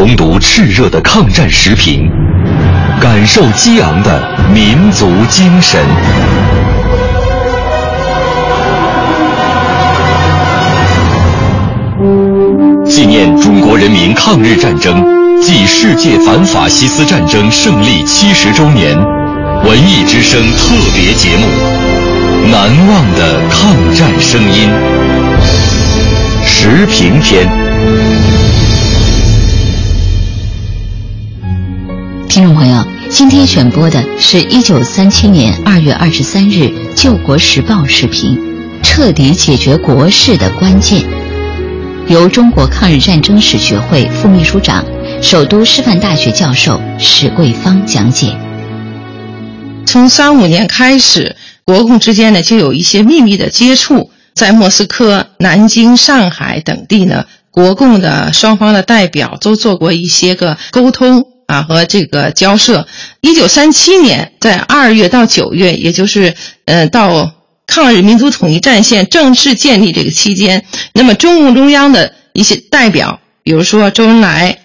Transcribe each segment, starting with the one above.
重读炽热的抗战时评，感受激昂的民族精神。纪念中国人民抗日战争暨世界反法西斯战争胜利七十周年文艺之声特别节目《难忘的抗战声音》时评篇。听众朋友，今天选播的是一九三七年二月二十三日《救国时报》视频：彻底解决国事的关键。由中国抗日战争史学会副秘书长、首都师范大学教授史桂芳讲解。从三五年开始，国共之间呢就有一些秘密的接触，在莫斯科、南京、上海等地呢，国共的双方的代表都做过一些个沟通。啊，和这个交涉。一九三七年，在二月到九月，也就是呃到抗日民族统一战线正式建立这个期间，那么中共中央的一些代表，比如说周恩来、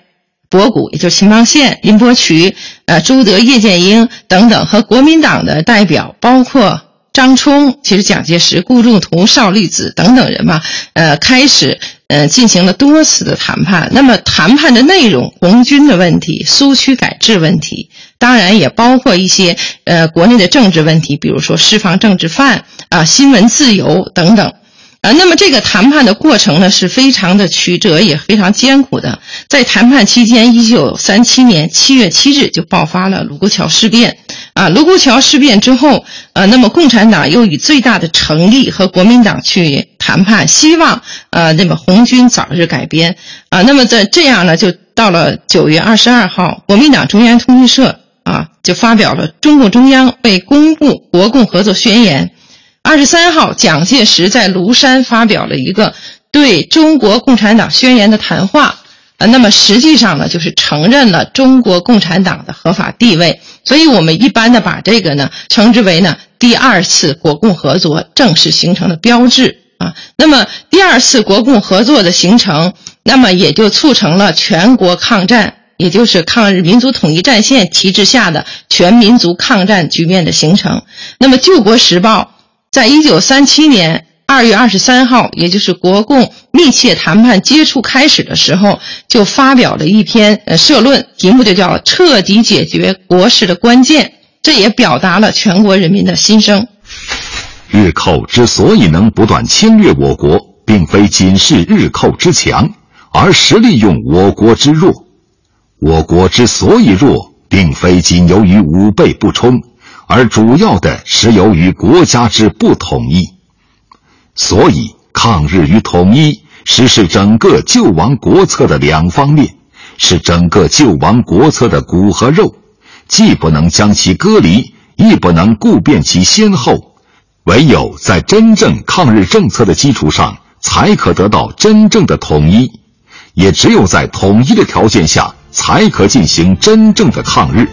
博古，也就是秦邦宪、林伯渠、呃朱德、叶剑英等等，和国民党的代表，包括张冲，其实蒋介石、顾仲图、邵力子等等人嘛，呃，开始。呃，进行了多次的谈判。那么，谈判的内容，红军的问题、苏区改制问题，当然也包括一些呃国内的政治问题，比如说释放政治犯啊、新闻自由等等。啊，那么这个谈判的过程呢，是非常的曲折，也非常艰苦的。在谈判期间，一九三七年七月七日就爆发了卢沟桥事变。啊，卢沟桥事变之后，呃，那么共产党又以最大的诚意和国民党去谈判，希望呃，那么红军早日改编。啊，那么在这样呢，就到了九月二十二号，国民党中央通讯社啊就发表了中共中央为公布国共合作宣言。二十三号，蒋介石在庐山发表了一个对中国共产党宣言的谈话。呃，那么实际上呢，就是承认了中国共产党的合法地位。所以我们一般的把这个呢称之为呢第二次国共合作正式形成的标志啊。那么第二次国共合作的形成，那么也就促成了全国抗战，也就是抗日民族统一战线旗帜下的全民族抗战局面的形成。那么《救国时报》在一九三七年。二月二十三号，也就是国共密切谈判接触开始的时候，就发表了一篇呃社论，题目就叫“彻底解决国事的关键”。这也表达了全国人民的心声。日寇之所以能不断侵略我国，并非仅是日寇之强，而是利用我国之弱。我国之所以弱，并非仅由于武备不充，而主要的是由于国家之不统一。所以，抗日与统一实是整个救亡国策的两方面，是整个救亡国策的骨和肉，既不能将其割离，亦不能顾变其先后。唯有在真正抗日政策的基础上，才可得到真正的统一；也只有在统一的条件下，才可进行真正的抗日。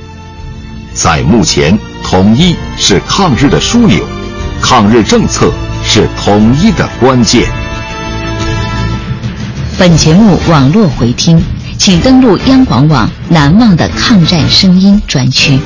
在目前，统一是抗日的枢纽，抗日政策。是统一的关键。本节目网络回听，请登录央广网“难忘的抗战声音”专区。